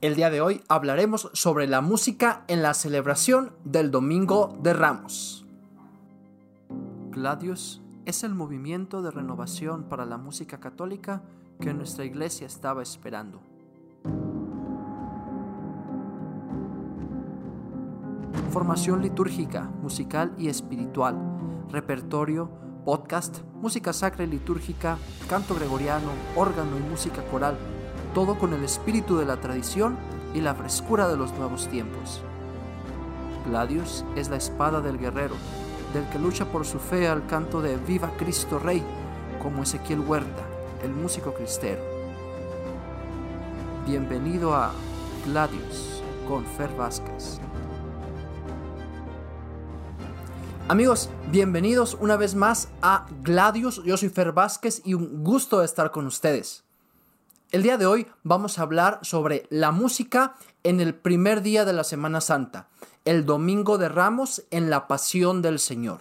El día de hoy hablaremos sobre la música en la celebración del Domingo de Ramos. Gladius es el movimiento de renovación para la música católica que nuestra iglesia estaba esperando. Formación litúrgica, musical y espiritual, repertorio, podcast, música sacra y litúrgica, canto gregoriano, órgano y música coral, todo con el espíritu de la tradición y la frescura de los nuevos tiempos. Gladius es la espada del guerrero, del que lucha por su fe al canto de Viva Cristo Rey, como Ezequiel Huerta, el músico cristero. Bienvenido a Gladius con Fer Vázquez. Amigos, bienvenidos una vez más a Gladius. Yo soy Fer Vázquez y un gusto estar con ustedes. El día de hoy vamos a hablar sobre la música en el primer día de la Semana Santa, el Domingo de Ramos en la Pasión del Señor.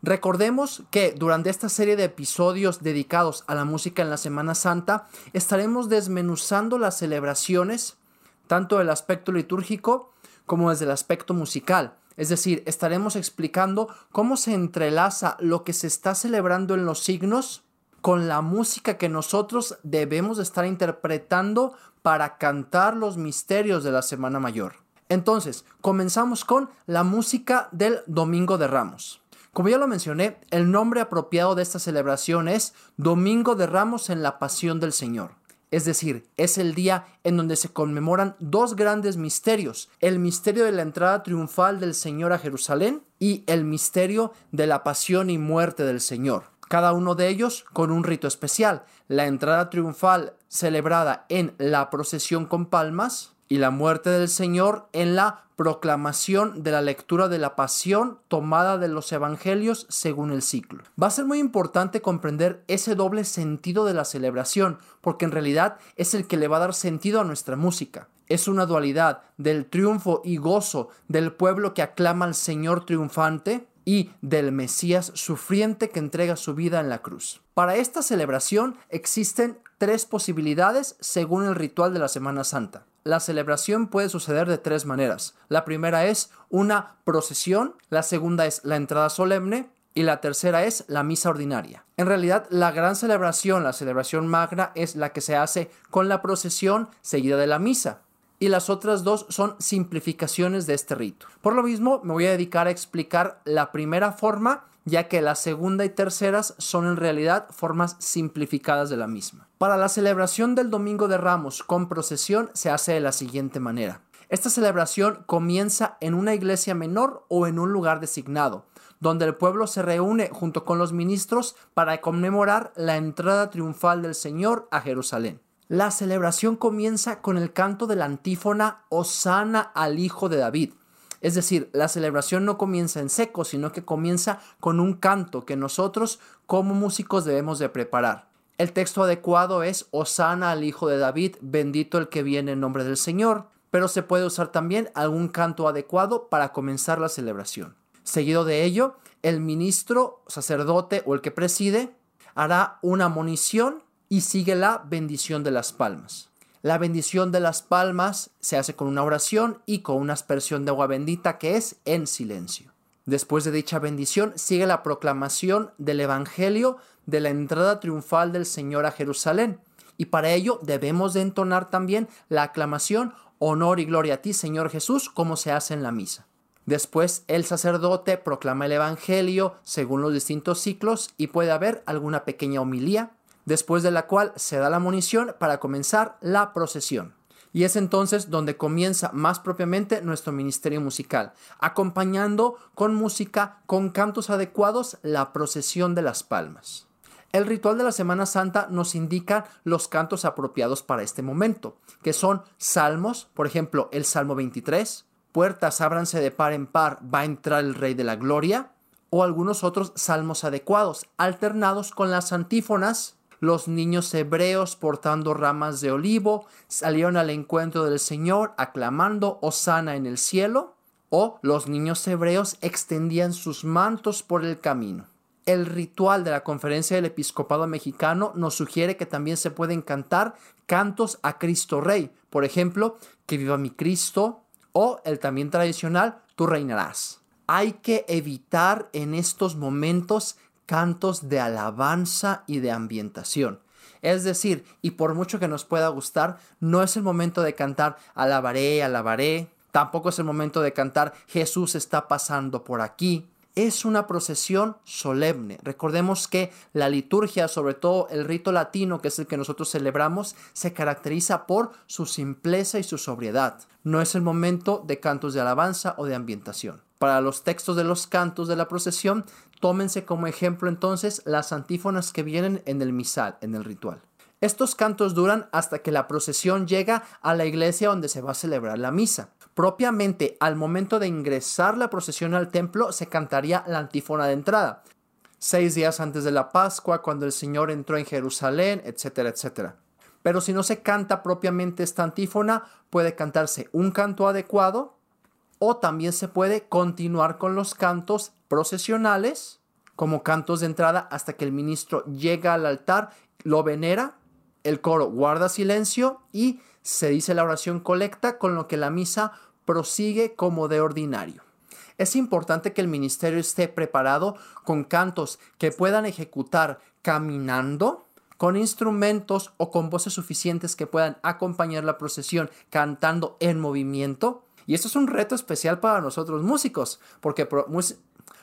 Recordemos que durante esta serie de episodios dedicados a la música en la Semana Santa estaremos desmenuzando las celebraciones, tanto del aspecto litúrgico como desde el aspecto musical. Es decir, estaremos explicando cómo se entrelaza lo que se está celebrando en los signos con la música que nosotros debemos estar interpretando para cantar los misterios de la Semana Mayor. Entonces, comenzamos con la música del Domingo de Ramos. Como ya lo mencioné, el nombre apropiado de esta celebración es Domingo de Ramos en la Pasión del Señor. Es decir, es el día en donde se conmemoran dos grandes misterios, el misterio de la entrada triunfal del Señor a Jerusalén y el misterio de la pasión y muerte del Señor cada uno de ellos con un rito especial. La entrada triunfal celebrada en la procesión con palmas y la muerte del Señor en la proclamación de la lectura de la pasión tomada de los evangelios según el ciclo. Va a ser muy importante comprender ese doble sentido de la celebración, porque en realidad es el que le va a dar sentido a nuestra música. Es una dualidad del triunfo y gozo del pueblo que aclama al Señor triunfante y del Mesías sufriente que entrega su vida en la cruz. Para esta celebración existen tres posibilidades según el ritual de la Semana Santa. La celebración puede suceder de tres maneras. La primera es una procesión, la segunda es la entrada solemne y la tercera es la misa ordinaria. En realidad, la gran celebración, la celebración magna, es la que se hace con la procesión seguida de la misa y las otras dos son simplificaciones de este rito. Por lo mismo, me voy a dedicar a explicar la primera forma, ya que la segunda y terceras son en realidad formas simplificadas de la misma. Para la celebración del Domingo de Ramos con procesión se hace de la siguiente manera. Esta celebración comienza en una iglesia menor o en un lugar designado, donde el pueblo se reúne junto con los ministros para conmemorar la entrada triunfal del Señor a Jerusalén. La celebración comienza con el canto de la antífona Osana al Hijo de David. Es decir, la celebración no comienza en seco, sino que comienza con un canto que nosotros como músicos debemos de preparar. El texto adecuado es Osana al Hijo de David, bendito el que viene en nombre del Señor, pero se puede usar también algún canto adecuado para comenzar la celebración. Seguido de ello, el ministro, sacerdote o el que preside hará una monición y sigue la bendición de las palmas. La bendición de las palmas se hace con una oración y con una aspersión de agua bendita que es en silencio. Después de dicha bendición sigue la proclamación del Evangelio de la entrada triunfal del Señor a Jerusalén. Y para ello debemos de entonar también la aclamación Honor y gloria a ti, Señor Jesús, como se hace en la misa. Después el sacerdote proclama el Evangelio según los distintos ciclos y puede haber alguna pequeña homilía después de la cual se da la munición para comenzar la procesión. Y es entonces donde comienza más propiamente nuestro ministerio musical, acompañando con música, con cantos adecuados, la procesión de las palmas. El ritual de la Semana Santa nos indica los cantos apropiados para este momento, que son salmos, por ejemplo, el Salmo 23, puertas ábranse de par en par, va a entrar el Rey de la Gloria, o algunos otros salmos adecuados, alternados con las antífonas, los niños hebreos portando ramas de olivo salieron al encuentro del Señor aclamando Osana en el cielo, o los niños hebreos extendían sus mantos por el camino. El ritual de la Conferencia del Episcopado Mexicano nos sugiere que también se pueden cantar cantos a Cristo Rey, por ejemplo, que viva mi Cristo o el también tradicional, tú reinarás. Hay que evitar en estos momentos cantos de alabanza y de ambientación. Es decir, y por mucho que nos pueda gustar, no es el momento de cantar alabaré, alabaré, tampoco es el momento de cantar Jesús está pasando por aquí, es una procesión solemne. Recordemos que la liturgia, sobre todo el rito latino, que es el que nosotros celebramos, se caracteriza por su simpleza y su sobriedad. No es el momento de cantos de alabanza o de ambientación. Para los textos de los cantos de la procesión, tómense como ejemplo entonces las antífonas que vienen en el misal, en el ritual. Estos cantos duran hasta que la procesión llega a la iglesia donde se va a celebrar la misa. Propiamente al momento de ingresar la procesión al templo se cantaría la antífona de entrada. Seis días antes de la Pascua, cuando el Señor entró en Jerusalén, etcétera, etcétera. Pero si no se canta propiamente esta antífona, puede cantarse un canto adecuado o también se puede continuar con los cantos procesionales como cantos de entrada hasta que el ministro llega al altar, lo venera, el coro guarda silencio y se dice la oración colecta con lo que la misa prosigue como de ordinario. Es importante que el ministerio esté preparado con cantos que puedan ejecutar caminando, con instrumentos o con voces suficientes que puedan acompañar la procesión cantando en movimiento. Y esto es un reto especial para nosotros músicos, porque,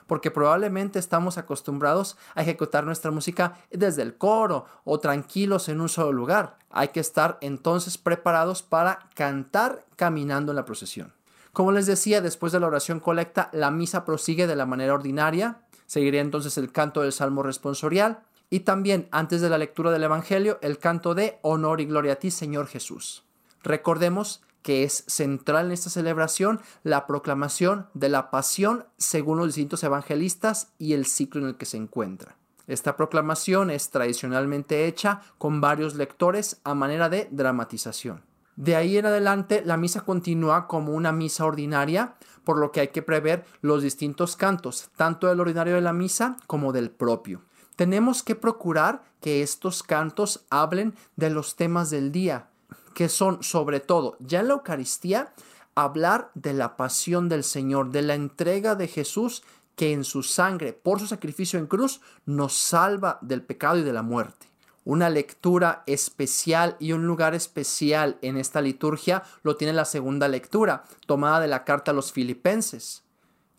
porque probablemente estamos acostumbrados a ejecutar nuestra música desde el coro o tranquilos en un solo lugar. Hay que estar entonces preparados para cantar caminando en la procesión. Como les decía, después de la oración colecta, la misa prosigue de la manera ordinaria. Seguiría entonces el canto del Salmo responsorial y también, antes de la lectura del Evangelio, el canto de Honor y Gloria a ti, Señor Jesús. Recordemos que es central en esta celebración la proclamación de la pasión según los distintos evangelistas y el ciclo en el que se encuentra. Esta proclamación es tradicionalmente hecha con varios lectores a manera de dramatización. De ahí en adelante la misa continúa como una misa ordinaria, por lo que hay que prever los distintos cantos, tanto del ordinario de la misa como del propio. Tenemos que procurar que estos cantos hablen de los temas del día, que son sobre todo, ya en la Eucaristía, hablar de la pasión del Señor, de la entrega de Jesús que en su sangre, por su sacrificio en cruz, nos salva del pecado y de la muerte una lectura especial y un lugar especial en esta liturgia lo tiene la segunda lectura, tomada de la carta a los filipenses.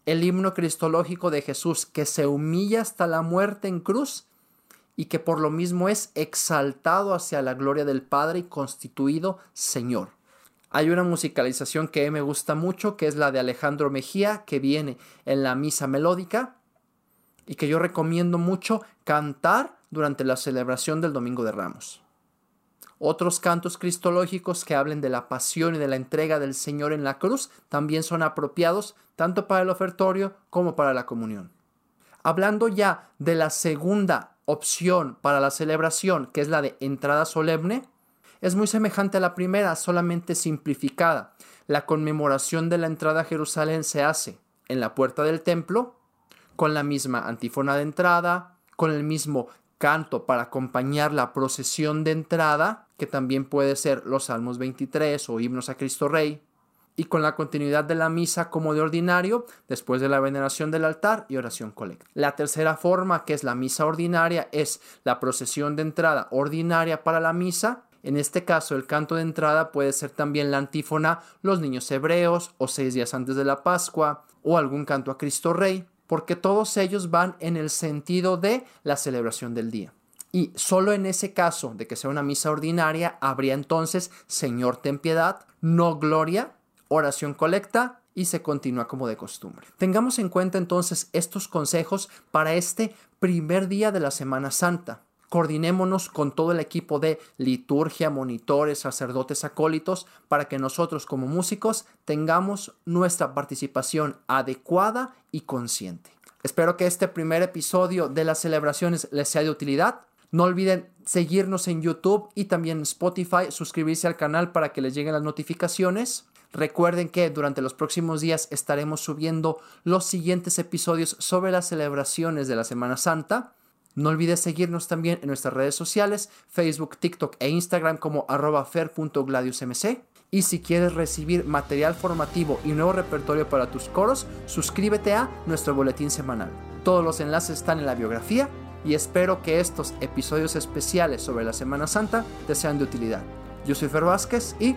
El himno cristológico de Jesús que se humilla hasta la muerte en cruz y que por lo mismo es exaltado hacia la gloria del Padre y constituido Señor. Hay una musicalización que me gusta mucho, que es la de Alejandro Mejía, que viene en la misa melódica y que yo recomiendo mucho cantar durante la celebración del Domingo de Ramos. Otros cantos cristológicos que hablen de la pasión y de la entrega del Señor en la cruz también son apropiados tanto para el ofertorio como para la comunión. Hablando ya de la segunda opción para la celebración, que es la de entrada solemne, es muy semejante a la primera, solamente simplificada. La conmemoración de la entrada a Jerusalén se hace en la puerta del templo, con la misma antífona de entrada, con el mismo canto para acompañar la procesión de entrada, que también puede ser los Salmos 23 o himnos a Cristo Rey, y con la continuidad de la misa como de ordinario, después de la veneración del altar y oración colecta. La tercera forma, que es la misa ordinaria, es la procesión de entrada ordinaria para la misa. En este caso, el canto de entrada puede ser también la antífona Los niños hebreos o seis días antes de la Pascua o algún canto a Cristo Rey porque todos ellos van en el sentido de la celebración del día. Y solo en ese caso de que sea una misa ordinaria, habría entonces Señor ten piedad, no gloria, oración colecta y se continúa como de costumbre. Tengamos en cuenta entonces estos consejos para este primer día de la Semana Santa. Coordinémonos con todo el equipo de liturgia, monitores, sacerdotes, acólitos, para que nosotros como músicos tengamos nuestra participación adecuada y consciente. Espero que este primer episodio de las celebraciones les sea de utilidad. No olviden seguirnos en YouTube y también Spotify, suscribirse al canal para que les lleguen las notificaciones. Recuerden que durante los próximos días estaremos subiendo los siguientes episodios sobre las celebraciones de la Semana Santa. No olvides seguirnos también en nuestras redes sociales, Facebook, TikTok e Instagram como arroba fer.gladiusmc. Y si quieres recibir material formativo y nuevo repertorio para tus coros, suscríbete a nuestro boletín semanal. Todos los enlaces están en la biografía y espero que estos episodios especiales sobre la Semana Santa te sean de utilidad. Yo soy Fer Vázquez y